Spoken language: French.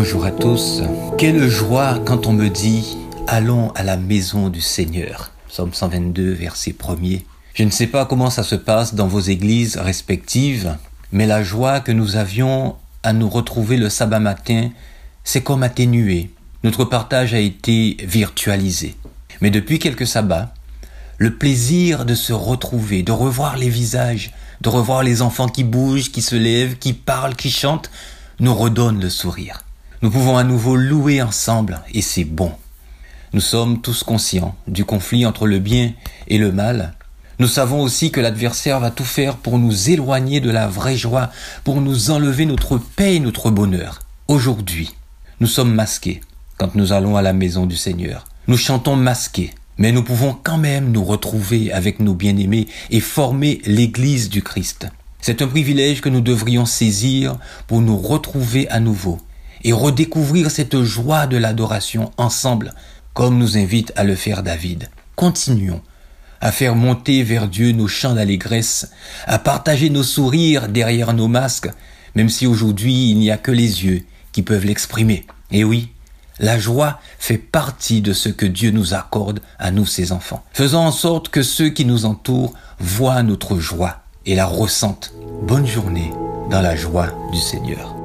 Bonjour à tous. Quelle joie quand on me dit Allons à la maison du Seigneur. Psaume 122, verset 1er. Je ne sais pas comment ça se passe dans vos églises respectives, mais la joie que nous avions à nous retrouver le sabbat matin, c'est comme atténué. Notre partage a été virtualisé. Mais depuis quelques sabbats, le plaisir de se retrouver, de revoir les visages, de revoir les enfants qui bougent, qui se lèvent, qui parlent, qui chantent, nous redonne le sourire. Nous pouvons à nouveau louer ensemble et c'est bon. Nous sommes tous conscients du conflit entre le bien et le mal. Nous savons aussi que l'adversaire va tout faire pour nous éloigner de la vraie joie, pour nous enlever notre paix et notre bonheur. Aujourd'hui, nous sommes masqués quand nous allons à la maison du Seigneur. Nous chantons masqués, mais nous pouvons quand même nous retrouver avec nos bien-aimés et former l'Église du Christ. C'est un privilège que nous devrions saisir pour nous retrouver à nouveau et redécouvrir cette joie de l'adoration ensemble, comme nous invite à le faire David. Continuons à faire monter vers Dieu nos chants d'allégresse, à partager nos sourires derrière nos masques, même si aujourd'hui il n'y a que les yeux qui peuvent l'exprimer. Et oui, la joie fait partie de ce que Dieu nous accorde à nous ses enfants. Faisons en sorte que ceux qui nous entourent voient notre joie et la ressentent. Bonne journée dans la joie du Seigneur.